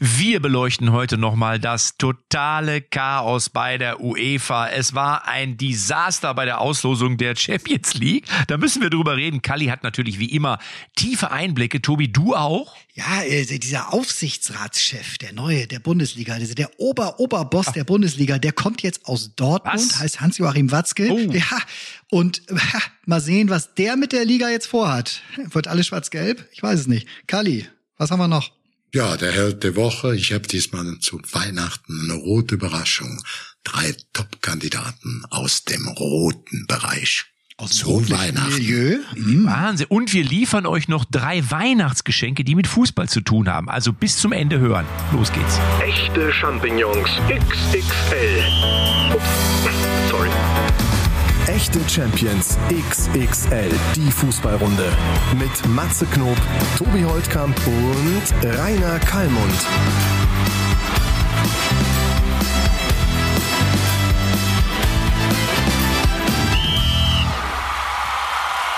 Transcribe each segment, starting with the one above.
Wir beleuchten heute nochmal das totale Chaos bei der UEFA. Es war ein Desaster bei der Auslosung der Champions League. Da müssen wir drüber reden. Kalli hat natürlich wie immer tiefe Einblicke. Tobi, du auch? Ja, äh, dieser Aufsichtsratschef, der neue, der Bundesliga, also der Ober-Oberboss der Bundesliga, der kommt jetzt aus Dortmund, Was? heißt Hans-Joachim Watzke. Oh. Ja, und mal sehen, was der mit der Liga jetzt vorhat. Wird alles schwarz-gelb? Ich weiß es nicht. Kali, was haben wir noch? Ja, der Held der Woche. Ich habe diesmal zu Weihnachten eine rote Überraschung. Drei Top-Kandidaten aus dem roten Bereich. zu Weihnachten. Milieu? Wahnsinn. Und wir liefern euch noch drei Weihnachtsgeschenke, die mit Fußball zu tun haben. Also bis zum Ende hören. Los geht's. Echte Champignons XXL. Ups. Echte Champions XXL, die Fußballrunde. Mit Matze Knob, Tobi Holtkamp und Rainer Kallmund.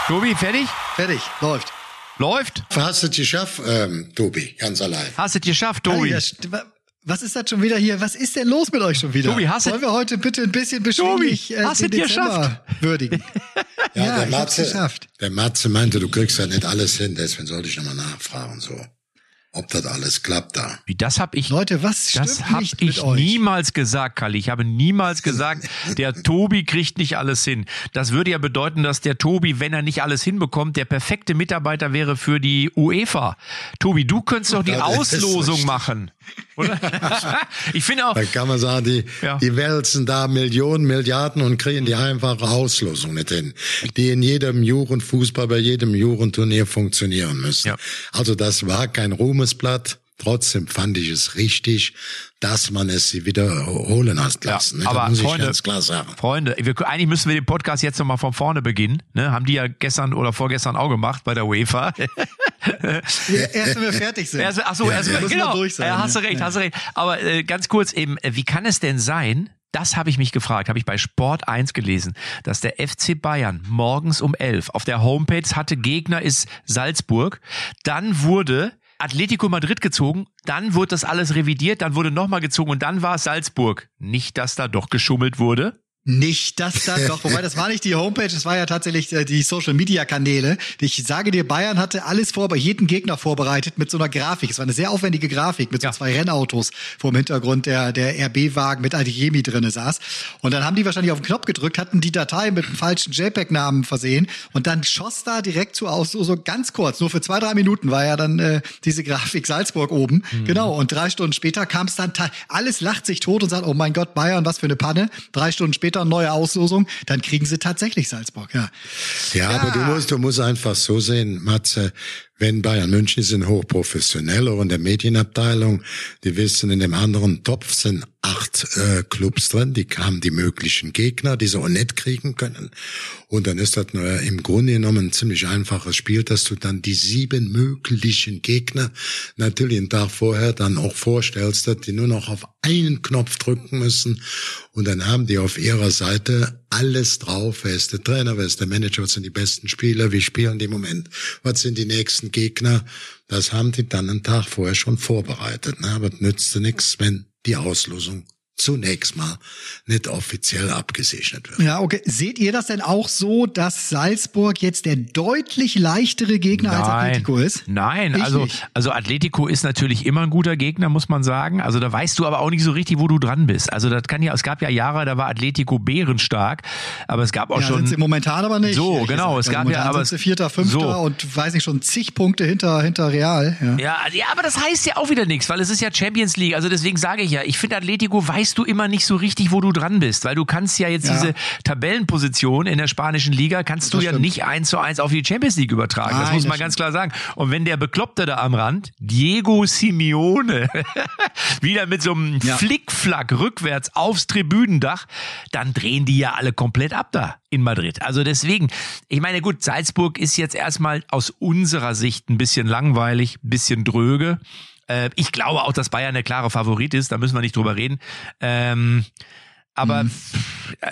Tobi, fertig? Fertig, läuft. Läuft? Hast du es geschafft, ähm, Tobi, ganz allein? Hast es geschafft, Tobi? wa- was ist das schon wieder hier? Was ist denn los mit euch schon wieder? Tobi, hast du- Wollen wir heute bitte ein bisschen beschwinglich äh, hast den du dir Dezember geschafft? würdigen? Ja, ich hab's geschafft. der Matze meinte, du kriegst ja nicht alles hin, deswegen sollte ich nochmal nachfragen, so, ob das alles klappt da. Wie, das hab ich Leute, was stimmt Das habe ich euch? niemals gesagt, Kalli. Ich habe niemals gesagt, der Tobi kriegt nicht alles hin. Das würde ja bedeuten, dass der Tobi, wenn er nicht alles hinbekommt, der perfekte Mitarbeiter wäre für die UEFA. Tobi, du könntest doch die Auslosung machen. Oder? ich finde auch, Da kann man sagen, die, Ja. die wälzen da Millionen, Milliarden und kriegen die einfache Auslosung nicht hin, die in jedem Jugendfußball, bei jedem Jugendturnier funktionieren müssen. Ja. Also das war kein Ruhmesblatt. Trotzdem fand ich es richtig, dass man es sie wiederholen hat lassen. ne? aber muss Freunde- ich ganz klar sagen. Freunde, wir, eigentlich müssen wir den Podcast jetzt nochmal von vorne beginnen. Ne? Haben die ja gestern oder vorgestern auch gemacht bei der UEFA. Ja, erst wenn wir fertig sind. Erst, ach so, erst, Muss genau. durch sein, ja, hast du ne? recht, Ja. hast du recht. Aber äh, ganz kurz eben, äh, wie kann es denn sein, das habe ich mich gefragt, habe ich bei Sport 1 gelesen, dass der FC Bayern morgens um 11 auf der Homepage hatte, Gegner ist Salzburg. Dann wurde Atletico Madrid gezogen, dann wurde das alles revidiert, dann wurde nochmal gezogen und dann war es Salzburg. Nicht, dass da doch geschummelt wurde. Nicht das da doch, wobei das war nicht die Homepage, das war ja tatsächlich äh, die Social Media Kanäle. Ich sage dir, Bayern hatte alles vor, jeden Gegner vorbereitet mit so einer Grafik. Es war eine sehr aufwendige Grafik mit so Ja. zwei Rennautos vor dem Hintergrund, der der RB-Wagen mit Adeyemi drinne saß. Und dann haben die wahrscheinlich auf den Knopf gedrückt, hatten die Datei mit einem falschen JPEG-Namen versehen und dann schoss da direkt zu aus, so, so ganz kurz, nur für zwei drei Minuten war ja dann äh, diese Grafik Salzburg oben. Genau. Und drei Stunden später kam es dann, alles lacht sich tot und sagt, oh mein Gott, Bayern, was für eine Panne. Drei Stunden später neue Auslosung, dann kriegen sie tatsächlich Salzburg, ja. Ja, aber du musst, du musst einfach so sehen, Matze, wenn Bayern München sind hochprofessionell, auch in der Medienabteilung, die wissen, in dem anderen Topf sind acht äh, Clubs drin, die haben die möglichen Gegner, die sie auch nicht kriegen können. Und dann ist das nur im Grunde genommen ein ziemlich einfaches Spiel, dass du dann die sieben möglichen Gegner natürlich einen Tag vorher dann auch vorstellst, dass die nur noch auf einen Knopf drücken müssen und dann haben die auf ihrer Seite alles drauf. Wer ist der Trainer, wer ist der Manager, was sind die besten Spieler, wie spielen die im Moment, was sind die nächsten Gegner. Das haben die dann einen Tag vorher schon vorbereitet. Ne? Aber nützte nichts, wenn die Auslosung zunächst mal nicht offiziell abgesegnet wird. Ja, okay. Seht ihr das denn auch so, dass Salzburg jetzt der deutlich leichtere Gegner als Atletico ist? Nein, Ich also, nicht. also Atletico ist natürlich immer ein guter Gegner, muss man sagen. Also da weißt du aber auch nicht so richtig, wo du dran bist. Also das kann ja, es gab ja Jahre, da war Atletico bärenstark, aber es gab auch Ja, schon. sind sie momentan aber nicht. So, genau, es gab ja, aber sind sie Vierter, Fünfter so. und weiß ich schon zig Punkte hinter, hinter Real. Ja. Ja, also- ja, aber das heißt ja auch wieder nichts, weil es ist ja Champions League. Also deswegen sage ich ja, ich finde Atletico weißt du immer nicht so richtig, wo du dran bist, weil du kannst ja jetzt Ja. diese Tabellenposition in der spanischen Liga kannst du Das ja stimmt. nicht eins zu eins auf die Champions League übertragen. das Nein, muss das man ganz klar sagen. Und wenn der Bekloppte da am Rand, Diego Simeone, wieder mit so einem Ja. Flickflack rückwärts aufs Tribünendach, dann drehen die ja alle komplett ab da in Madrid. Also deswegen, ich meine, gut, Salzburg ist jetzt erstmal aus unserer Sicht ein bisschen langweilig, ein bisschen dröge. Äh, Ich glaube auch, dass Bayern der klare Favorit ist, da müssen wir nicht drüber reden. Ähm, Aber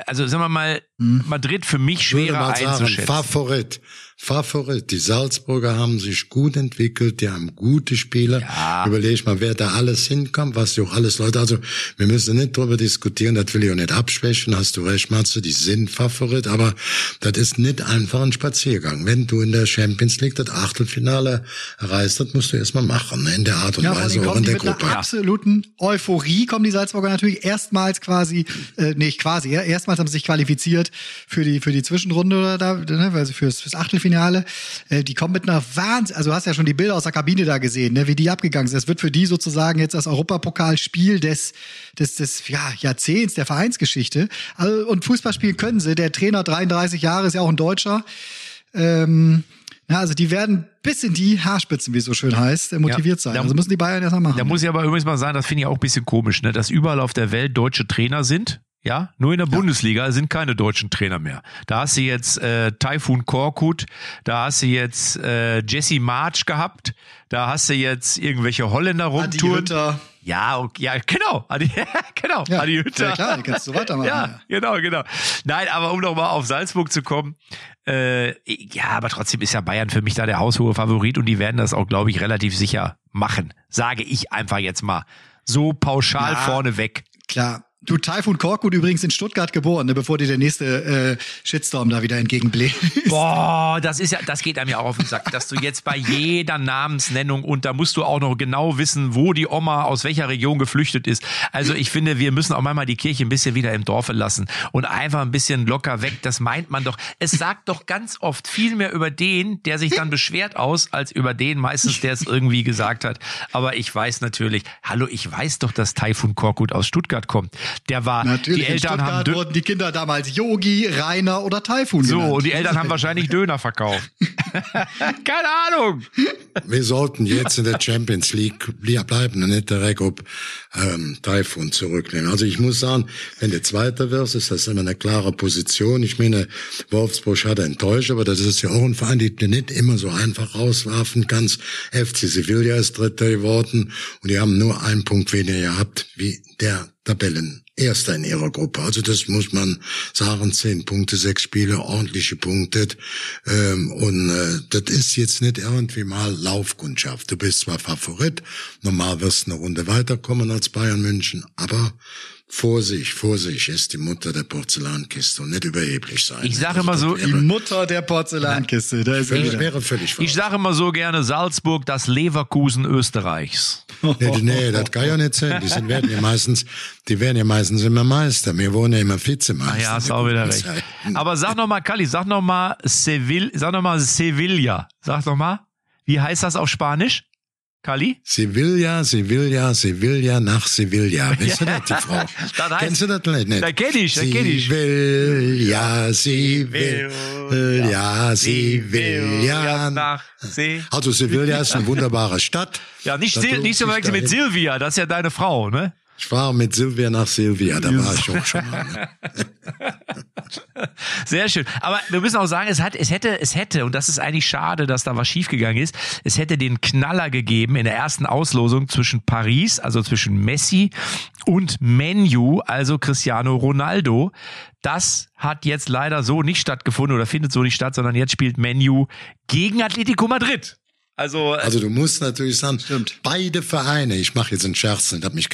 also sagen wir mal, Madrid für mich Ich würde schwerer sagen, einzuschätzen. Favorit. Favorit. Die Salzburger haben sich gut entwickelt, die haben gute Spieler. Ja. Überleg mal, wer da alles hinkommt, was die auch alles Leute, also wir müssen nicht drüber diskutieren, das will ich auch nicht abschwächen, hast du recht, Matze, die sind Favorit, aber das ist nicht einfach ein Spaziergang. Wenn du in der Champions League das Achtelfinale erreichst, das musst du erstmal machen, ne? in der Art und Ja, Weise auch in der mit Gruppe. einer absoluten Euphorie, kommen die Salzburger natürlich erstmals quasi, äh, nicht quasi, ja, erstmals haben sie sich qualifiziert für die, für die Zwischenrunde oder da, ne, also fürs, fürs Achtelfinale. Äh, die kommen mit einer Wahnsinn, also du hast ja schon die Bilder aus der Kabine da gesehen, ne, wie die abgegangen sind. Das wird für die sozusagen jetzt das Europapokalspiel des, des, des, ja, Jahrzehnts der Vereinsgeschichte. Also, und Fußball spielen können sie. Der Trainer 33 Jahre ist ja auch ein Deutscher. Ähm, ja, also die werden bis in die Haarspitzen, wie es so schön heißt, äh, motiviert sein. Da- Also müssen die Bayern erstmal machen. Da muss ich aber übrigens mal sagen, das finde ich auch ein bisschen komisch, ne? dass überall auf der Welt deutsche Trainer sind. Ja, nur in der Bundesliga sind keine deutschen Trainer mehr. Da hast du jetzt äh, Taifun Korkut, da hast du jetzt äh, Jesse March gehabt, da hast du jetzt irgendwelche Holländer rumtouren. Ja, okay, ja, genau. Adi, genau, Ja, Adi Hütter. ja, klar, die kannst du weitermachen, ja, ja. genau, genau. Nein, aber um nochmal auf Salzburg zu kommen, äh, ja, aber trotzdem ist ja Bayern für mich da der haushohe Favorit und die werden das auch, glaube ich, relativ sicher machen. Sage ich einfach jetzt mal. So pauschal Ja. vorne weg. Klar. Du, Taifun Korkut übrigens in Stuttgart geboren, ne, bevor dir der nächste äh, Shitstorm da wieder entgegenbläst. Boah, das ist ja, das geht einem ja auch auf den Sack, dass du jetzt bei jeder Namensnennung und da musst du auch noch genau wissen, wo die Oma aus welcher Region geflüchtet ist. Also ich finde, wir müssen auch manchmal die Kirche ein bisschen wieder im Dorfe lassen und einfach ein bisschen locker weg. Das meint man doch. Es sagt doch ganz oft viel mehr über den, der sich dann beschwert aus, als über den meistens, der es irgendwie gesagt hat. Aber ich weiß natürlich, hallo, ich weiß doch, dass Taifun Korkut aus Stuttgart kommt. Der war, Natürlich, die in Eltern haben Dö- wurden die Kinder damals Yogi, Rainer oder Taifun so, genannt. und die Eltern haben wahrscheinlich Döner verkauft. Keine Ahnung. Wir sollten jetzt in der Champions League bleiben und nicht direkt ob ähm, Taifun zurücknehmen. Also ich muss sagen, wenn du Zweiter wirst, ist das immer eine klare Position. Ich meine, Wolfsburg hat enttäuscht, aber das ist ja auch ein Verein, den du nicht immer so einfach rauswerfen kannst. FC Sevilla ist Dritter geworden und die haben nur einen Punkt weniger gehabt wie der Tabellen. Erster in ihrer Gruppe. Also das muss man sagen, zehn Punkte, sechs Spiele, ordentliche Punkte. Ähm, und äh, das ist jetzt nicht irgendwie mal Laufkundschaft. Du bist zwar Favorit, normal wirst du eine Runde weiterkommen als Bayern München, aber Vorsicht, Vorsicht ist die Mutter der Porzellankiste und nicht überheblich sein. Ich sage Also immer so, Die Mutter der Porzellankiste. Da ist sie wäre, völlig Ich sage immer so gerne Salzburg, das Leverkusen Österreichs. Nee, nee, das kann ja nicht sein. Die sind, werden ja meistens, die werden ja meistens immer Meister. Wir wohnen ja immer Vizemeister. Ah ja, hast auch der wieder recht. Aber sag noch mal, Kali, sag noch mal Seville, sag noch mal Sevilla. Sag noch mal, wie heißt das auf Spanisch? Kali? Sevilla, Sevilla, Sevilla nach Sevilla. Weißt du das, die Frau? Das heißt- Kennst du das nicht? nicht? Da kenn ich, da kenn ich. Sevilla, Sevilla, Sevilla. nach See. Also Sevilla ist eine wunderbare Stadt. Ja, nicht, nicht so verwechseln mit. Silvia, das ist ja deine Frau, ne? Ich war mit Silvia nach Silvia, da war ich auch schon mal. Ne? Sehr schön. Aber wir müssen auch sagen, es hat, es hätte, es hätte, und das ist eigentlich schade, dass da was schiefgegangen ist, es hätte den Knaller gegeben in der ersten Auslosung zwischen Paris, also zwischen Messi und Menu, also Cristiano Ronaldo. Das hat jetzt leider so nicht stattgefunden oder findet so nicht statt, sondern jetzt spielt Menu gegen Atletico Madrid. Also, äh, Also du musst natürlich sagen, Stimmt. beide Vereine, ich mache jetzt einen Scherz, und hab mich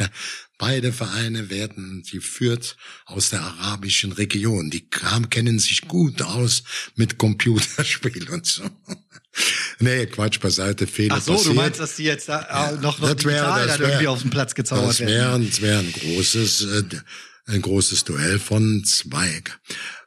beide Vereine werden geführt aus der arabischen Region. Die kam, kennen sich gut aus mit Computerspiel und so. Nee, Quatsch beiseite, Fehler Ach so, passiert. du meinst, dass die jetzt da äh, noch, noch Das wäre- digital das dann irgendwie auf den Platz gezaubert Das werden? wäre das wäre ein großes, äh, ein großes Duell von zwei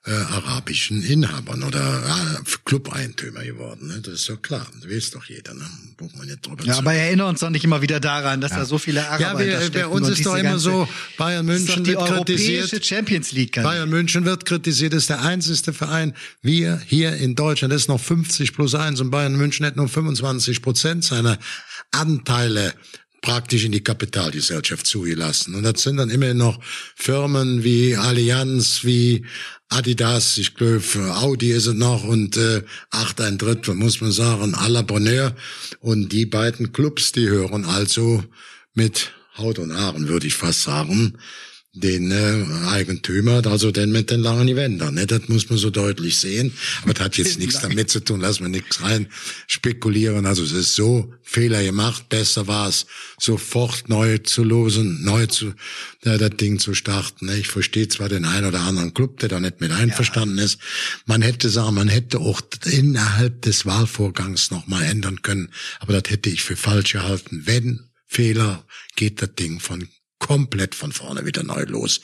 äh, arabischen Inhabern oder äh, Club-Eigentümer geworden. Ne? Das ist ja klar. Das weiß doch jeder. Ne? Braucht man nicht drüber Ja, zu aber erinnern uns doch nicht immer wieder daran, dass da so viele Araber Ja, wir, bei uns ist doch immer so, Bayern Das doch München wird kritisiert. Champions League. Bayern München wird kritisiert, ist der einzigste Verein. Wir hier in Deutschland, das ist noch 50 plus 1 und Bayern München hat nur 25 Prozent seiner Anteile praktisch in die Kapitalgesellschaft zugelassen. Und das sind dann immerhin noch Firmen wie Allianz, wie Adidas, ich glaube, Audi ist es noch und äh, acht ein Drittel, muss man sagen, à la Bonheur. Und die beiden Clubs, die hören also mit Haut und Haaren, würde ich fast sagen, den äh, Eigentümer, also den mit den langen Gewändern. Ne? Das muss man so deutlich sehen. Aber das hat jetzt nichts damit zu tun, lass man nichts rein spekulieren. Also es ist so Fehler gemacht. Besser war es, sofort neu zu losen, neu zu äh, das Ding zu starten. Ne? Ich verstehe zwar den einen oder anderen Club, der da nicht mit einverstanden ja. ist. Man hätte sagen, man hätte auch innerhalb des Wahlvorgangs noch mal ändern können. Aber das hätte ich für falsch gehalten. Wenn Fehler, geht das Ding von komplett von vorne wieder neu los.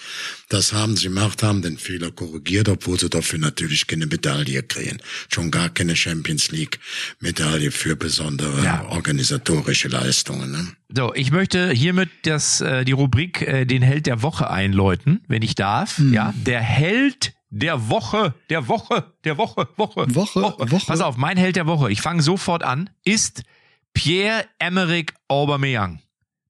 Das haben sie gemacht, haben den Fehler korrigiert, obwohl sie dafür natürlich keine Medaille kriegen. Schon gar keine Champions League Medaille für besondere ja. organisatorische Leistungen. Ne? So, ich möchte hiermit das, äh, die Rubrik äh, den Held der Woche einläuten, wenn ich darf. Mhm. Ja, der Held der Woche, der Woche, der Woche, Woche, Woche, Woche. Woche. Pass auf, mein Held der Woche. Ich fange sofort an. Ist Pierre-Emerick Aubameyang.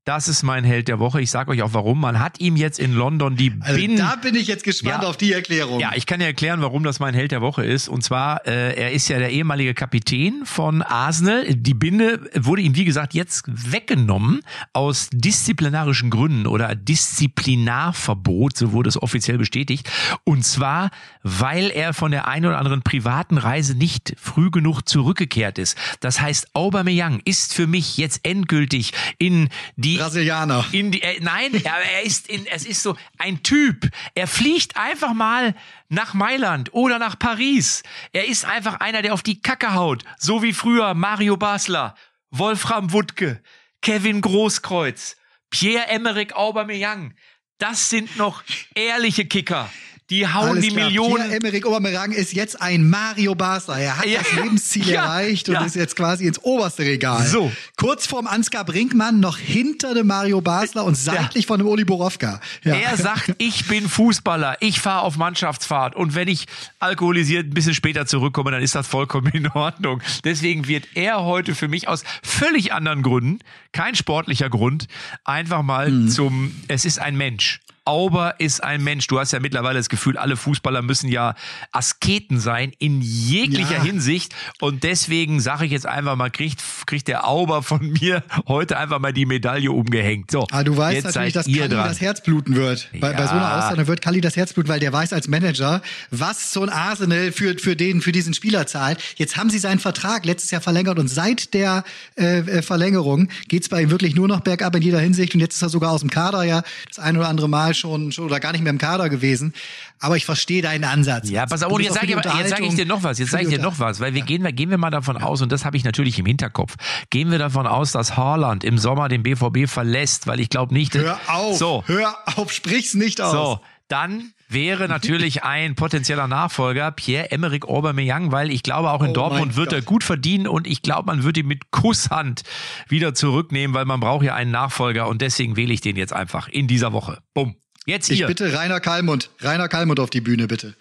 Das ist mein Held der Woche. Ich sage euch auch warum. Man hat ihm jetzt in London die also Bin Da bin ich jetzt gespannt ja, auf die Erklärung. Ja, ich kann dir erklären, warum das mein Held der Woche ist. Und zwar, äh, er ist ja der ehemalige Kapitän von Arsenal. Die Binde wurde ihm, wie gesagt, jetzt weggenommen aus disziplinarischen Gründen oder Disziplinarverbot, so wurde es offiziell bestätigt. Und zwar, weil er von der einen oder anderen privaten Reise nicht früh genug zurückgekehrt ist. Das heißt, Aubameyang ist für mich jetzt endgültig in die die Brasilianer. In die, äh, nein, er, er ist in, es ist so ein Typ. Er fliegt einfach mal nach Mailand oder nach Paris. Er ist einfach einer, der auf die Kacke haut, so wie früher Mario Basler, Wolfram Wuttke, Kevin Großkreuz, Pierre-Emerick Aubameyang. Das sind noch ehrliche Kicker. Die hauen Alles die klar. Millionen. Pierre-Emerick Aubameyang ist jetzt ein Mario Barca. Er hat ja. das Lebensziel ja. erreicht und ja. ist jetzt quasi ins oberste Regal. So. Kurz vorm Ansgar Brinkmann, noch hinter dem Mario Basler und seitlich von dem Oli Borowka. Er sagt, ich bin Fußballer, ich fahre auf Mannschaftsfahrt und wenn ich alkoholisiert ein bisschen später zurückkomme, dann ist das vollkommen in Ordnung. Deswegen wird er heute für mich aus völlig anderen Gründen, kein sportlicher Grund, einfach mal mhm. zum, es ist ein Mensch. Auber ist ein Mensch. Du hast ja mittlerweile das Gefühl, alle Fußballer müssen ja Asketen sein in jeglicher ja. Hinsicht. Und deswegen sage ich jetzt einfach mal, kriegt, kriegt der Auber von mir heute einfach mal die Medaille umgehängt. So, Aber du weißt natürlich, dass Kali dran. das Herz bluten wird. Bei, ja. bei so einer Aussage wird Kali das Herz bluten, weil der weiß als Manager, was so ein Arsenal für, für, den, für diesen Spieler zahlt. Jetzt haben sie seinen Vertrag letztes Jahr verlängert und seit der äh, äh Verlängerung geht's bei ihm wirklich nur noch bergab in jeder Hinsicht. Und jetzt ist er sogar aus dem Kader ja das ein oder andere Mal schon, schon oder gar nicht mehr im Kader gewesen. Aber ich verstehe deinen Ansatz. Ja, pass auf, und jetzt sage ich, sag ich dir noch was. Jetzt sage ich dir noch was, weil wir ja. gehen, gehen wir mal davon aus, und das habe ich natürlich im Hinterkopf, gehen wir davon aus, dass Haaland im Sommer den BVB verlässt, weil ich glaube nicht. Hör auf, so. hör auf, sprich's nicht aus. So, dann wäre natürlich ein potenzieller Nachfolger Pierre-Emerick Aubameyang, weil ich glaube, auch in oh Dortmund wird Gott. er gut verdienen und ich glaube, man wird ihn mit Kusshand wieder zurücknehmen, weil man braucht ja einen Nachfolger und deswegen wähle ich den jetzt einfach in dieser Woche. Bumm. Jetzt hier. Ich bitte Rainer Kalmund. Rainer Kalmund auf die Bühne, bitte.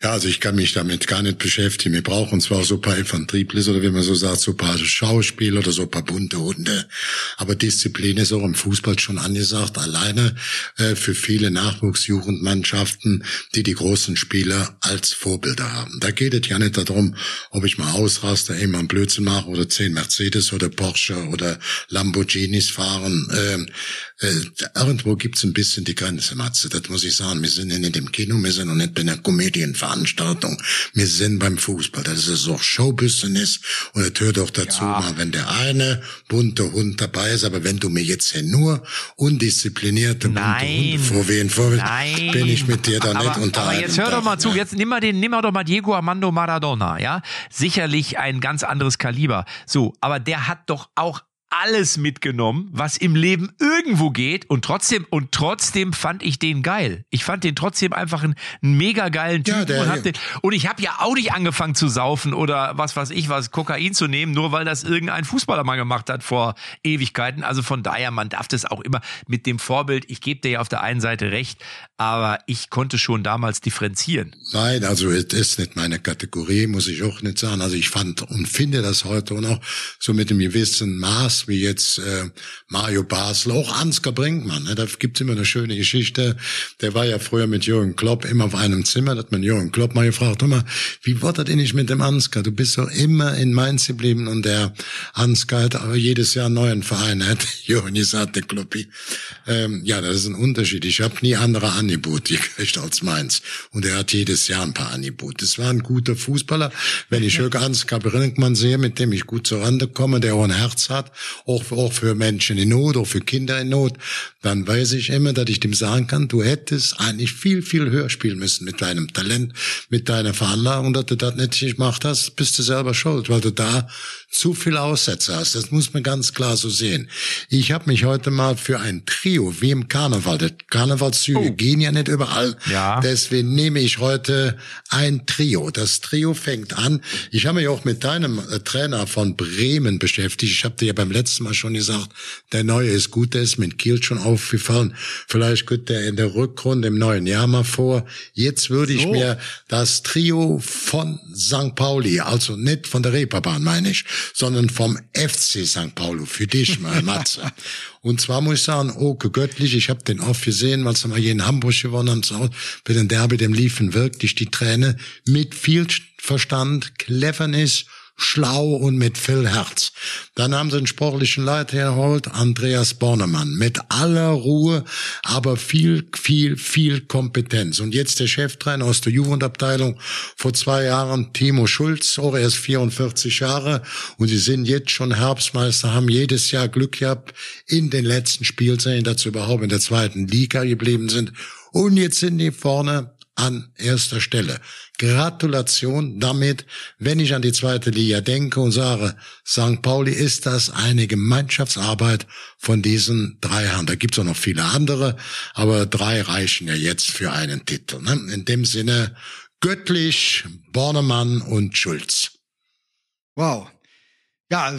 Ja, also ich kann mich damit gar nicht beschäftigen. Wir brauchen zwar so ein paar Infanteriebles oder wie man so sagt, so ein paar Schauspieler oder so ein paar bunte Hunde. Aber Disziplin ist auch im Fußball schon angesagt. Alleine äh, für viele Nachwuchsjugendmannschaften, die die großen Spieler als Vorbilder haben. Da geht es ja nicht darum, ob ich mal ausraste, eben einen Blödsinn mache oder zehn Mercedes oder Porsche oder Lamborghinis fahren. Ähm, äh, irgendwo gibt's ein bisschen die Grenze, Matze. Das muss ich sagen. Wir sind in dem Kino, wir sind noch nicht bei einer Komödienveranstaltung. Wir sind beim Fußball. Das ist auch Showbusiness und das hört auch dazu, ja. mal, wenn der eine bunte Hund dabei ist. Aber wenn du mir jetzt hier nur undisziplinierte bunte Hunde vorwählen vorwählen, bin ich mit dir da aber, nicht unterhalten. Aber jetzt hör doch mal zu. Jetzt nimm mal den, nimm mal doch mal Diego Armando Maradona, ja? Sicherlich ein ganz anderes Kaliber. So, aber der hat doch auch alles mitgenommen, was im Leben irgendwo geht und trotzdem und trotzdem fand ich den geil. Ich fand den trotzdem einfach einen, einen mega geilen Typen ja, der, und, hab den, und ich habe ja auch nicht angefangen zu saufen oder was weiß ich was Kokain zu nehmen, nur weil das irgendein Fußballer mal gemacht hat vor Ewigkeiten. Also von daher, man darf das auch immer mit dem Vorbild. Ich gebe dir ja auf der einen Seite recht, aber ich konnte schon damals differenzieren. Nein, also es ist nicht meine Kategorie, muss ich auch nicht sagen. Also ich fand und finde das heute auch noch so mit einem gewissen Maß hast, wie jetzt äh, Mario Basler, auch Ansgar Brinkmann. Ne? Da gibt's immer eine schöne Geschichte. Der war ja früher mit Jürgen Klopp immer auf einem Zimmer. Da hat man Jürgen Klopp mal gefragt, hör mal, wie war das denn nicht mit dem Ansgar? Du bist doch immer in Mainz geblieben und der Ansgar hat aber jedes Jahr einen neuen Verein. Hat Jürgen gesagt, der Kloppi. Ähm, ja, das ist ein Unterschied. Ich habe nie andere Angebote gekriegt als Mainz. Und er hat jedes Jahr ein paar Angebote. Das war ein guter Fußballer. Wenn ich Jürgen Ansgar Brinkmann sehe, mit dem ich gut zur Rande komme, der auch ein Herz hat, auch, auch für Menschen in Not, auch für Kinder in Not, dann weiß ich immer, dass ich dem sagen kann, du hättest eigentlich viel, viel höher spielen müssen mit deinem Talent, mit deiner Veranlagung, dass du das nicht gemacht hast, bist du selber schuld, weil du da zu viel Aussätze hast. Das muss man ganz klar so sehen. Ich habe mich heute mal für ein Trio, wie im Karneval, die Karnevalszüge oh. gehen ja nicht überall, ja. deswegen nehme ich heute ein Trio. Das Trio fängt an, ich habe mich auch mit deinem äh, Trainer von Bremen beschäftigt. Ich habe dir ja beim letzten Mal schon gesagt, der Neue ist gut, der ist mit Kiel schon aufgefallen. Vielleicht kommt der in der Rückrunde im neuen Jahr mal vor. Jetzt würde so. ich mir das Trio von St. Pauli, also nicht von der Reeperbahn meine ich, sondern vom FC St. Paulo, für dich mal, Matze. Und zwar muss ich sagen, Oke Göttlich, ich habe den oft gesehen, weil sie mal hier in Hamburg gewonnen haben, so, bei den Derby, dem liefen wirklich die Träne mit viel Verstand, Cleverness schlau und mit viel Herz. Dann haben sie einen sportlichen Leiter hergeholt, Andreas Bornemann, mit aller Ruhe, aber viel, viel, viel Kompetenz. Und jetzt der Cheftrainer aus der Jugendabteilung vor zwei Jahren, Timo Schulz, auch erst 44 Jahre und sie sind jetzt schon Herbstmeister, haben jedes Jahr Glück gehabt in den letzten Spielserien, dass sie überhaupt in der zweiten Liga geblieben sind. Und jetzt sind die vorne an erster Stelle. Gratulation damit, wenn ich an die zweite Liga denke und sage, St. Pauli ist das eine Gemeinschaftsarbeit von diesen drei Herren. Da gibt's auch noch viele andere, aber drei reichen ja jetzt für einen Titel. Ne? In dem Sinne, Göttlich, Bornemann und Schulz. Wow. Ja,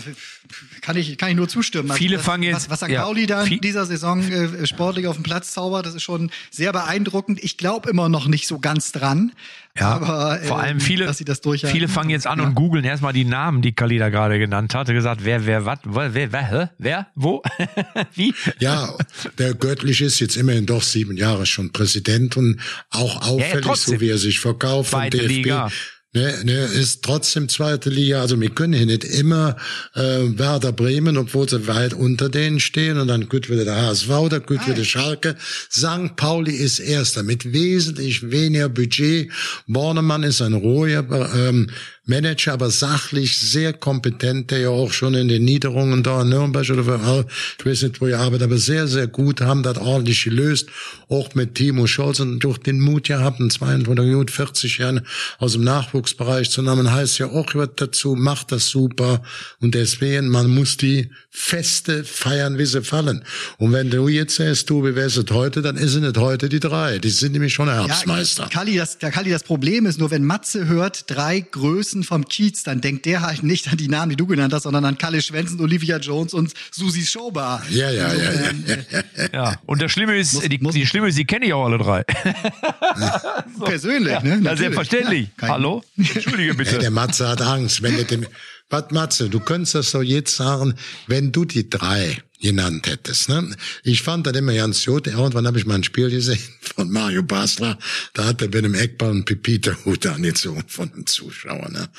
kann ich, kann ich nur zustimmen. Viele das, fangen jetzt, was, was St. Ja, Pauli da in dieser Saison äh, sportlich auf dem Platz zaubert, das ist schon sehr beeindruckend. Ich glaube immer noch nicht so ganz dran. Ja, aber, äh, vor allem viele, dass sie das durchhalten. viele fangen jetzt an ja. und googeln erstmal die Namen, die Kalida gerade genannt hatte, gesagt, wer, wer, was, wer, wer, wer, wer wo, wie? Ja, der Göttlich ist jetzt immerhin doch sieben Jahre schon Präsident und auch auffällig, ja, so wie er sich verkauft vom DFB. Liga Ne, ne, ist trotzdem zweite Liga. Also wir können hier nicht immer äh, Werder Bremen, obwohl sie weit unter denen stehen und dann gut wieder der HSV, da gut wieder Schalke. St. Pauli ist Erster mit wesentlich weniger Budget. Bornemann ist ein roher ähm, Manager, aber sachlich sehr kompetent, der ja auch schon in den Niederungen da in Nürnberg oder wo, ich weiß nicht, wo er arbeitet, aber sehr, sehr gut, haben das ordentlich gelöst, auch mit Timo Scholz und durch den Mut gehabt, einen 200, 40 Jahren aus dem Nachwuchsbereich zu nehmen, heißt ja auch dazu, macht das super und deswegen, man muss die Feste feiern, wie sie fallen. Und wenn du jetzt sagst, du, wie wär's heute, dann ist es nicht heute die drei. Die sind nämlich schon Herbstmeister. Ja, Kalli, das, der Kalli, das Problem ist nur, wenn Matze hört, drei Größen Größen vom Kiez, dann denkt der halt nicht an die Namen, die du genannt hast, sondern an Kalle Schwensen, Olivia Jones und Susi Schober. Ja, ja, ja, ja, ja, ja. Und das Schlimme ist, muss, die, muss, die Schlimme ist, die kenne ich auch alle drei. so. Persönlich, ja, ne? Ja, selbstverständlich. Ja, Hallo? Entschuldige bitte. Hey, der Matze hat Angst. Wenn dem, was Matze, du könntest das doch jetzt sagen, wenn du die drei genannt hättest. Ne? Ich fand das immer ganz gut. Irgendwann habe ich mal ein Spiel gesehen von Mario Basler. Da hat er bei dem Eckball einen Pipita-Hut angezogen von einem Zuschauer. Ne?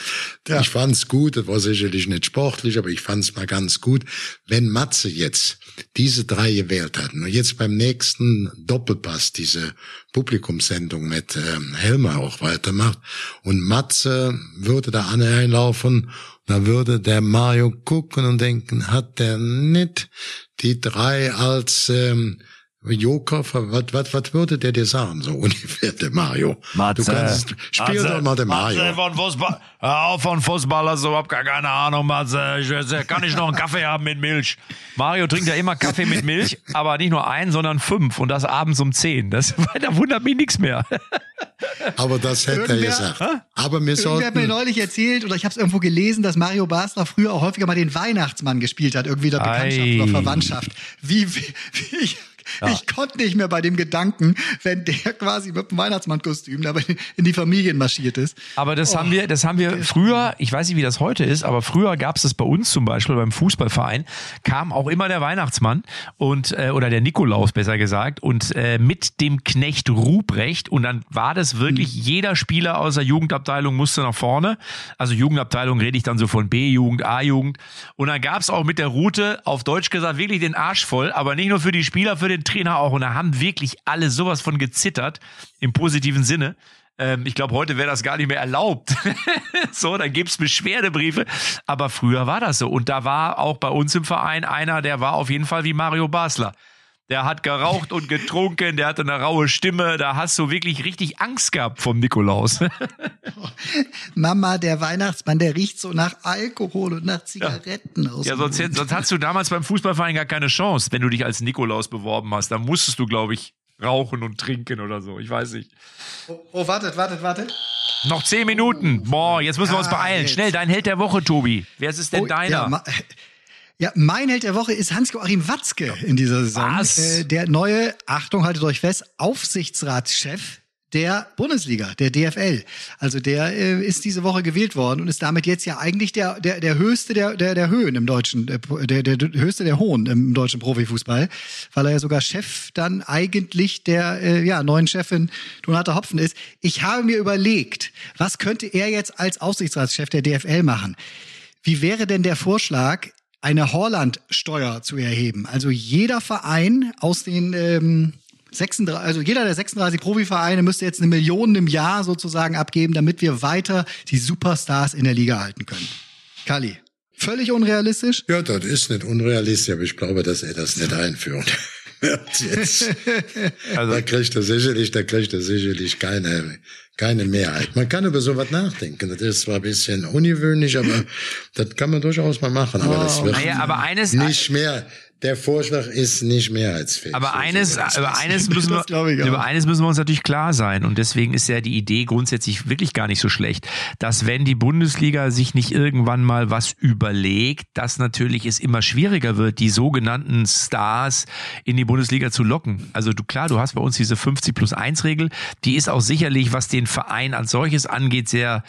Ja. Ich fand's gut. Das war sicherlich nicht sportlich, aber ich fand's mal ganz gut. Wenn Matze jetzt diese drei gewählt hat und jetzt beim nächsten Doppelpass diese Publikumssendung mit ähm, Helmer auch weitermacht und Matze würde da einlaufen da würde der Mario gucken und denken, hat der nicht die drei als ähm, Joker, was, was, was würde der dir sagen, so ungefähr, der Mario? Matze, du kannst, spiel Matze, doch mal den Mario. Matze von Fußball, hör auf von Fußballer, so hab gar keine Ahnung, Matze. Ich, kann ich noch einen Kaffee haben mit Milch? Mario trinkt ja immer Kaffee mit Milch, aber nicht nur einen, sondern fünf und das abends um zehn. Das, da wundert mich nichts mehr. Aber das hätte irgendwer, er gesagt. Aber mir sollten... hat mir neulich erzählt, oder ich habe es irgendwo gelesen, dass Mario Basler früher auch häufiger mal den Weihnachtsmann gespielt hat, irgendwie der Bekanntschaft Ei. oder Verwandtschaft. Wie, wie, wie Ich konnte nicht mehr bei dem Gedanken, wenn der quasi mit dem Weihnachtsmannkostüm da in die Familien marschiert ist. Aber das oh. haben wir, das haben wir früher, ich weiß nicht, wie das heute ist, aber früher gab es das bei uns zum Beispiel beim Fußballverein, kam auch immer der Weihnachtsmann und äh, oder der Nikolaus besser gesagt und äh, mit dem Knecht Ruprecht und dann war das wirklich mhm. jeder Spieler aus der Jugendabteilung musste nach vorne. Also Jugendabteilung rede ich dann so von B-Jugend, A-Jugend und dann gab es auch mit der Route auf Deutsch gesagt wirklich den Arsch voll, aber nicht nur für die Spieler, für den Trainer auch und da haben wirklich alle sowas von gezittert im positiven Sinne. Ähm, ich glaube, heute wäre das gar nicht mehr erlaubt. so, dann gibt's Beschwerdebriefe. Aber früher war das so. Und da war auch bei uns im Verein einer, der war auf jeden Fall wie Mario Basler. Der hat geraucht und getrunken, der hatte eine raue Stimme, da hast du wirklich richtig Angst gehabt vom Nikolaus. Mama, der Weihnachtsmann, der riecht so nach Alkohol und nach Zigaretten ja. aus. Ja, sonst, sonst hast du damals beim Fußballverein gar keine Chance, wenn du dich als Nikolaus beworben hast. Da musstest du, glaube ich, rauchen und trinken oder so. Ich weiß nicht. Oh, oh wartet, wartet, wartet. Noch zehn Minuten. Boah, jetzt müssen wir uns ah, beeilen. Schnell, dein Held der Woche, Tobi. Wer ist es denn oh, deiner? Ja, ja, mein Held der Woche ist Hans-Joachim Watzke in dieser Saison. Was? Äh, der neue, Achtung, haltet euch fest, Aufsichtsratschef der Bundesliga, der DFL. Also der äh, ist diese Woche gewählt worden und ist damit jetzt ja eigentlich der der der höchste der der der Höhen im deutschen der der, der höchste der Hohen im deutschen Profifußball, weil er ja sogar Chef dann eigentlich der äh, ja neuen Chefin Donata Hopfen ist. Ich habe mir überlegt, was könnte er jetzt als Aufsichtsratschef der DFL machen? Wie wäre denn der Vorschlag, eine Horland-Steuer zu erheben? Also jeder Verein aus den ähm, 36, also jeder der 36 Profivereine müsste jetzt eine Million im Jahr sozusagen abgeben, damit wir weiter die Superstars in der Liga halten können. Kali, völlig unrealistisch? Ja, das ist nicht unrealistisch, aber ich glaube, dass er das nicht einführt. Jetzt. Also, da kriegt er sicherlich, da kriegt er sicherlich keine, keine Mehrheit. Man kann über sowas nachdenken. Das ist zwar ein bisschen ungewöhnlich, aber das kann man durchaus mal machen. Aber das wird naja, aber eines, nicht mehr, der Vorschlag ist nicht mehrheitsfähig. Aber eines, über eines müssen wir, über eines müssen wir uns natürlich klar sein. Und deswegen ist ja die Idee grundsätzlich wirklich gar nicht so schlecht, dass wenn die Bundesliga sich nicht irgendwann mal was überlegt, dass natürlich es immer schwieriger wird, die sogenannten Stars in die Bundesliga zu locken. Also du, klar, du hast bei uns diese 50 plus 1 Regel. Die ist auch sicherlich, was den Verein als solches angeht, sehr,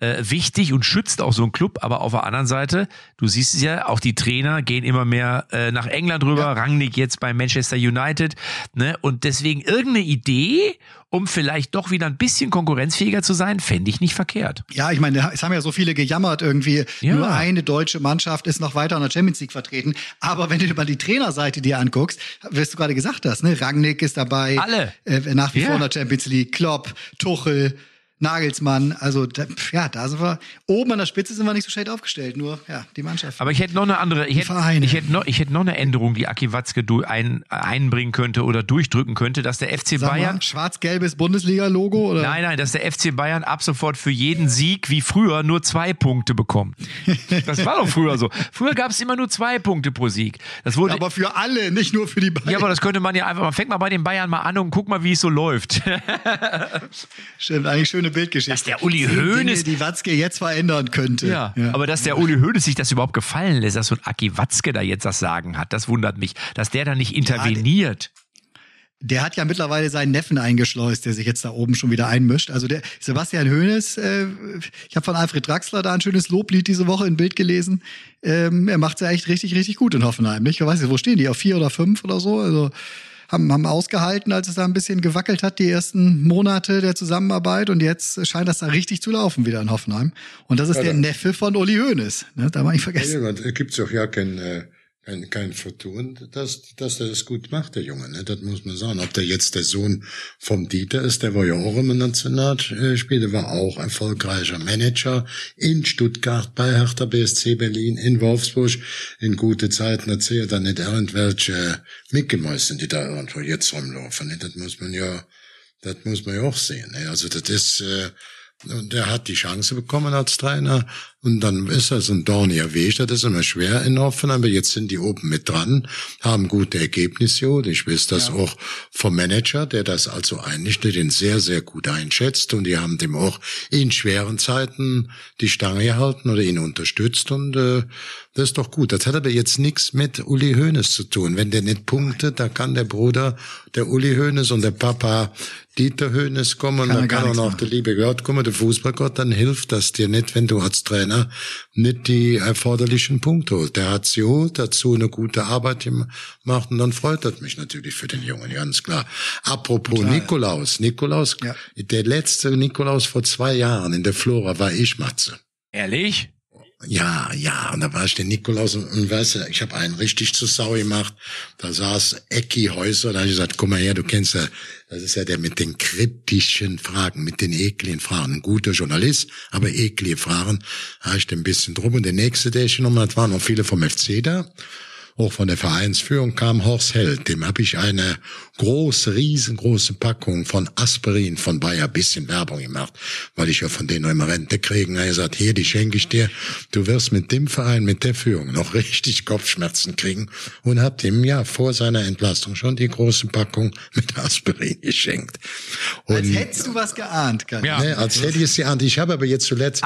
äh, wichtig und schützt auch so einen Club, aber auf der anderen Seite, du siehst es ja, auch die Trainer gehen immer mehr äh, nach England rüber, ja. Rangnick jetzt bei Manchester United, ne? Und deswegen irgendeine Idee, um vielleicht doch wieder ein bisschen konkurrenzfähiger zu sein, fände ich nicht verkehrt. Ja, ich meine, es haben ja so viele gejammert irgendwie, ja. nur eine deutsche Mannschaft ist noch weiter in der Champions League vertreten, aber wenn du dir mal die Trainerseite dir anguckst, wirst du gerade gesagt hast, ne? Rangnick ist dabei, alle äh, nach wie ja. vor in der Champions League, Klopp, Tuchel, Nagelsmann. Also da, ja, da sind wir oben an der Spitze sind wir nicht so schlecht aufgestellt, nur ja, die Mannschaft. Aber ich hätte noch eine andere, ich hätte, ich hätte noch, ich hätte noch eine Änderung, die Aki Watzke ein, einbringen könnte oder durchdrücken könnte, dass der FC Sag Bayern schwarz-gelbes Bundesliga-Logo oder? Nein, nein, dass der FC Bayern ab sofort für jeden Sieg wie früher nur zwei Punkte bekommt. Das war doch früher so. Früher gab es immer nur zwei Punkte pro Sieg. Das wurde, aber für alle, nicht nur für die Bayern. Ja, aber das könnte man ja einfach, man fängt mal bei den Bayern mal an und guck mal, wie es so läuft. Stimmt, eigentlich schöne Bildgeschichte. Dass der Uli Hoeneß die Watzke jetzt verändern könnte. Ja, ja, aber dass der Uli Hoeneß sich das überhaupt gefallen lässt, dass so ein Aki Watzke da jetzt das Sagen hat, das wundert mich, dass der da nicht interveniert. Ja, der hat ja mittlerweile seinen Neffen eingeschleust, der sich jetzt da oben schon wieder einmischt. Also der Sebastian Hoeneß, äh, ich habe von Alfred Draxler da ein schönes Loblied diese Woche in Bild gelesen. Ähm, er macht ja echt richtig, richtig gut in Hoffenheim. Nicht? Ich weiß nicht, wo stehen die? Auf vier oder fünf oder so? Also haben, haben ausgehalten, als es da ein bisschen gewackelt hat, die ersten Monate der Zusammenarbeit. Und jetzt scheint das da richtig zu laufen wieder in Hoffenheim. Und das ist ja, der Neffe von Uli Hoeneß. Ne? Da war ich vergessen. Ja, da gibt's auch ja kein, äh, kein, kein Vertun, dass, dass er das gut macht, der Junge. Ne? Das muss man sagen. Ob der jetzt der Sohn vom Dieter ist, der war ja auch im Nationalspiel, der war auch erfolgreicher Manager in Stuttgart, bei Hertha BSC Berlin, in Wolfsburg. In gute Zeiten erzählt er nicht irgendwelche Mitgemäusen, die da irgendwo jetzt rumlaufen. Ne? Das muss man ja, das muss man ja auch sehen. Ne? Also das ist, äh, Und er hat die Chance bekommen als Trainer. Und dann ist das ein dorniger Weg. Das ist immer schwer in Hoffenheim. Aber jetzt sind die oben mit dran, haben gute Ergebnisse. Und ich weiß das ja. auch vom Manager, der das also eigentlich den sehr, sehr gut einschätzt. Und die haben dem auch in schweren Zeiten die Stange gehalten oder ihn unterstützt. Und äh, das ist doch gut. Das hat aber jetzt nichts mit Uli Hoeneß zu tun. Wenn der nicht punktet, da kann der Bruder, der Uli Hoeneß und der Papa Dieter Höhnes kommen, kann dann kann auch noch der liebe Gott kommen, der Fußballgott, dann hilft das dir nicht, wenn du als Trainer nicht die erforderlichen Punkte. Der hat sie holt, dazu eine gute Arbeit gemacht und dann freut das mich natürlich für den Jungen, ganz klar. Apropos klar. Nikolaus, Nikolaus, ja. der letzte Nikolaus vor zwei Jahren in der Flora war ich, Matze. Ehrlich? Ja, ja, und da war ich der Nikolaus und, und weißt du, ich habe einen richtig zu Sau gemacht. Da saß Ecki Häuser, da habe ich gesagt, komm mal her, du kennst ja, das ist ja der mit den kritischen Fragen, mit den ekligen Fragen. Ein guter Journalist, aber eklige Fragen. Da habe ich den ein bisschen drum. Und der nächste, der ich genommen hat, waren noch viele vom FC da auch von der Vereinsführung kam Horst Held. Dem habe ich eine große, riesengroße Packung von Aspirin von Bayer, bisschen Werbung gemacht, weil ich ja von denen immer Rente kriegen. Er sagt, hier, die schenke ich dir. Du wirst mit dem Verein, mit der Führung noch richtig Kopfschmerzen kriegen. Und hab dem ja vor seiner Entlastung schon die große Packung mit Aspirin geschenkt. Und, als hättest du was geahnt, kann ja. Ne, als hätte ich es geahnt. Ich habe aber jetzt zuletzt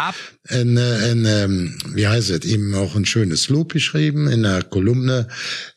ein, ein, ein, wie heißt es, ihm auch ein schönes Lob geschrieben in der Kolumne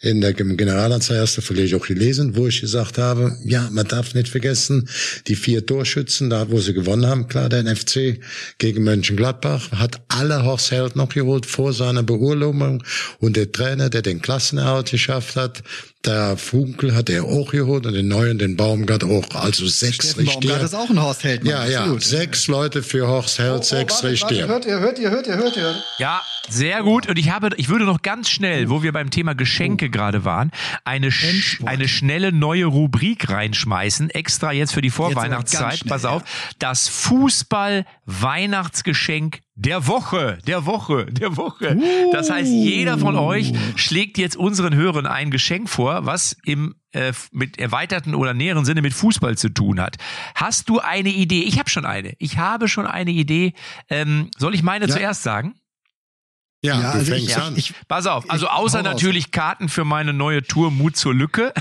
in der Generalanzeige hast du vielleicht auch gelesen, wo ich gesagt habe, ja, man darf nicht vergessen, die vier Torschützen, da wo sie gewonnen haben, klar, der NFC gegen Mönchengladbach, hat alle Horst Held noch geholt vor seiner Beurlaubung und der Trainer, der den Klassenerhalt geschafft hat, der Funkel hat er auch geholt und den neuen, den Baumgart auch. Also sechs Steffen Richtier. Baumgart ist auch ein Horst Held. Ja, ja. Absolut. Sechs Leute für Horst Held, oh, oh, sechs warte, Richtier. Hört ihr, hört ihr, hört ihr, hört ihr. Ja, sehr gut. Und ich habe, ich würde noch ganz schnell, wo wir beim Thema Geschenke oh. gerade waren, eine, sch eine schnelle neue Rubrik reinschmeißen. Extra jetzt für die Vorweihnachtszeit. Pass auf. Ja. Das Fußball-Weihnachtsgeschenk der Woche, der Woche, der Woche. Uh. Das heißt, jeder von euch schlägt jetzt unseren Hörern ein Geschenk vor, was im äh, mit erweiterten oder näheren Sinne mit Fußball zu tun hat. Hast du eine Idee? Ich habe schon eine. Ich habe schon eine Idee. Ähm, soll ich meine ja. zuerst sagen? Ja, ja, du also fängst ich, an. Ich, pass auf, also außer natürlich Karten für meine neue Tour Mut zur Lücke.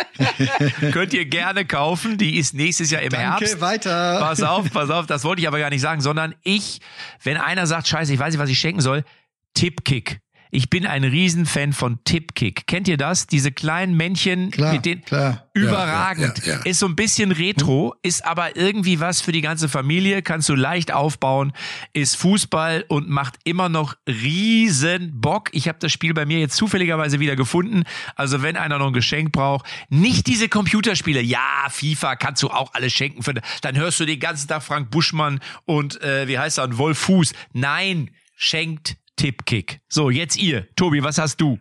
Könnt ihr gerne kaufen. Die ist nächstes Jahr im Danke, Herbst. weiter. Pass auf, pass auf, das wollte ich aber gar nicht sagen, sondern ich, wenn einer sagt, scheiße, ich weiß nicht, was ich schenken soll, Tippkick. Ich bin ein Riesenfan von Tipkick. Kennt ihr das? Diese kleinen Männchen klar, mit den klar. überragend. Ja, ja, ja, ist so ein bisschen retro, ist aber irgendwie was für die ganze Familie, kannst du leicht aufbauen, ist Fußball und macht immer noch riesen Bock. Ich habe das Spiel bei mir jetzt zufälligerweise wieder gefunden. Also wenn einer noch ein Geschenk braucht, nicht diese Computerspiele. Ja, FIFA kannst du auch alles schenken. Für, dann hörst du den ganzen Tag Frank Buschmann und äh, wie heißt er, Wolf Fuß. Nein, schenkt Tippkick. So, jetzt ihr. Tobi, was hast du?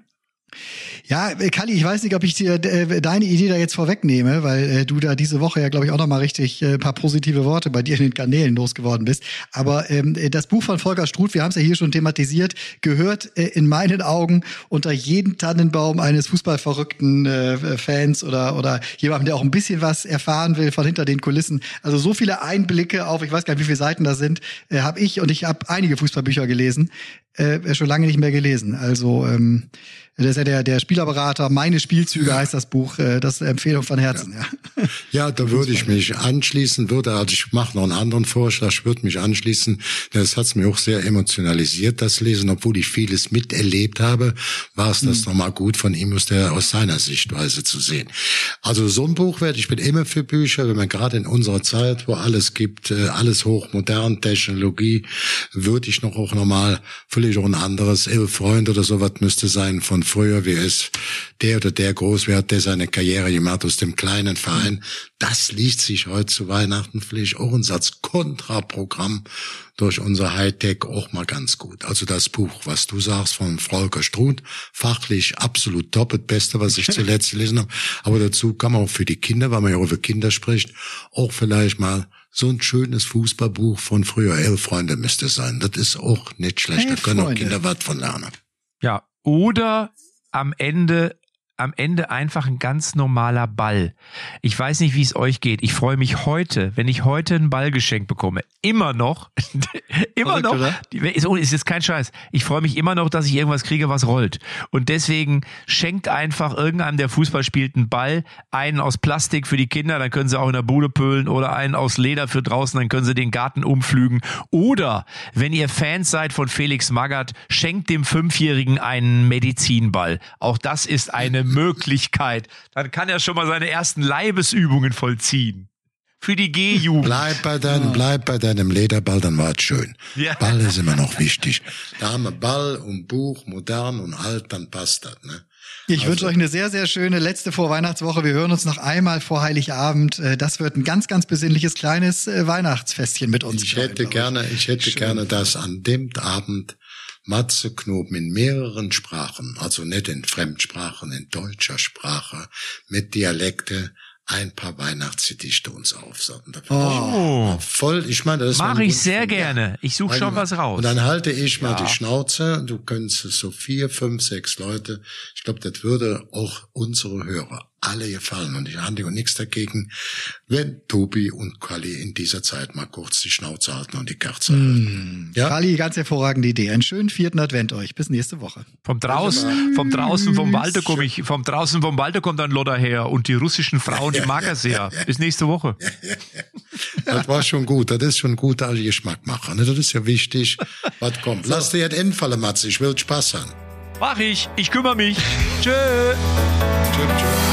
Ja, äh, Kalli, ich weiß nicht, ob ich dir äh, deine Idee da jetzt vorwegnehme, weil äh, du da diese Woche ja, glaube ich, auch noch mal richtig äh, paar positive Worte bei dir in den Kanälen losgeworden bist. Aber ähm, äh, das Buch von Volker Struth, wir haben es ja hier schon thematisiert, gehört äh, in meinen Augen unter jeden Tannenbaum eines fußballverrückten äh, Fans oder oder jemandem, der auch ein bisschen was erfahren will von hinter den Kulissen. Also so viele Einblicke auf, ich weiß gar nicht, wie viele Seiten da sind, äh, habe ich und ich habe einige Fußballbücher gelesen, äh, schon lange nicht mehr gelesen. Also ähm, das ist ja der, der Spielerberater, meine Spielzüge heißt das Buch, äh, das ist eine Empfehlung von Herzen. Ja, ja da würde ich mich anschließen, würde, also ich mache noch einen anderen Vorschlag, ich würde mich anschließen, das hat's mir auch sehr emotionalisiert, das Lesen, obwohl ich vieles miterlebt habe, war es das mhm. nochmal gut von ihm aus, der, aus seiner Sichtweise zu sehen. Also so ein Buch werde ich bin immer für Bücher, wenn man gerade in unserer Zeit, wo alles gibt, äh, alles hochmodern, Technologie, würde ich noch auch nochmal, vielleicht auch ein anderes, Elf Freund oder sowas müsste sein von früher, wie es der oder der Großwert, der seine Karriere gemacht aus dem kleinen Verein. Das liest sich heute zu Weihnachten vielleicht auch ein Satz Kontraprogramm durch unser Hightech auch mal ganz gut. Also das Buch, was du sagst von Volker Struth, fachlich absolut top, das Beste, was ich zuletzt gelesen habe. Aber dazu kann man auch für die Kinder, weil man ja auch über Kinder spricht, auch vielleicht mal so ein schönes Fußballbuch von früher. Elf Freunde müsste sein. Das ist auch nicht schlecht. da können auch Kinder was von lernen. Ja, oder am Ende am Ende einfach ein ganz normaler Ball. Ich weiß nicht, wie es euch geht. Ich freue mich heute, wenn ich heute einen Ball geschenkt bekomme. Immer noch. immer Verrückt, noch. oder? Ist, oh, ist jetzt kein Scheiß. Ich freue mich immer noch, dass ich irgendwas kriege, was rollt. Und deswegen schenkt einfach irgendeinem, der Fußball spielt, einen Ball, einen aus Plastik für die Kinder, dann können sie auch in der Bude pölen oder einen aus Leder für draußen, dann können sie den Garten umflügen. Oder wenn ihr Fans seid von Felix Magath, schenkt dem Fünfjährigen einen Medizinball. Auch das ist eine Möglichkeit. Dann kann er schon mal seine ersten Leibesübungen vollziehen. Für die G-Jugend. Bleib bei deinem, bleib bei deinem Lederball, dann war es schön. Ja. Ball ist immer noch wichtig. Da haben wir Ball und Buch, modern und alt, dann passt das, ne? Ich wünsche euch eine sehr, sehr schöne letzte Vorweihnachtswoche. Wir hören uns noch einmal vor Heiligabend. Äh, Das wird ein ganz, ganz besinnliches kleines äh, Weihnachtsfestchen mit uns. Ich hätte gerne, ich hätte Schön. gerne, dass an dem Abend Matze Knob in mehreren Sprachen, also nicht in Fremdsprachen, in deutscher Sprache, mit Dialekte ein paar aufsagen. Da bin Oh. ich Voll, ich meine, das ist Mache ich sehr gerne. Ich suche schon was raus. Und dann halte ich mal die Schnauze. Du könntest so vier, fünf, sechs Leute. Ich glaube, das würde auch unsere Hörer alle gefallen. Und ich habe nichts dagegen, wenn Tobi und Kali in dieser Zeit mal kurz die Schnauze halten und die Kerze halten. Ja? Kali, ganz hervorragende Idee. Einen schönen vierten Advent euch. Bis nächste Woche. Vom draußen, vom draußen vom Walde komme ich, vom draußen vom Walde kommt ein Lodder her und die russischen Frauen, die mag er sehr. Bis nächste Woche. Das war schon gut. Das ist schon gut, alle Geschmack machen. ne? Das ist ja wichtig. Was kommt? Lass dir jetzt entfallen, Matze. Ich will Spaß haben. Mach ich. Ich kümmere mich. Tschö. Tschüss, tschüss.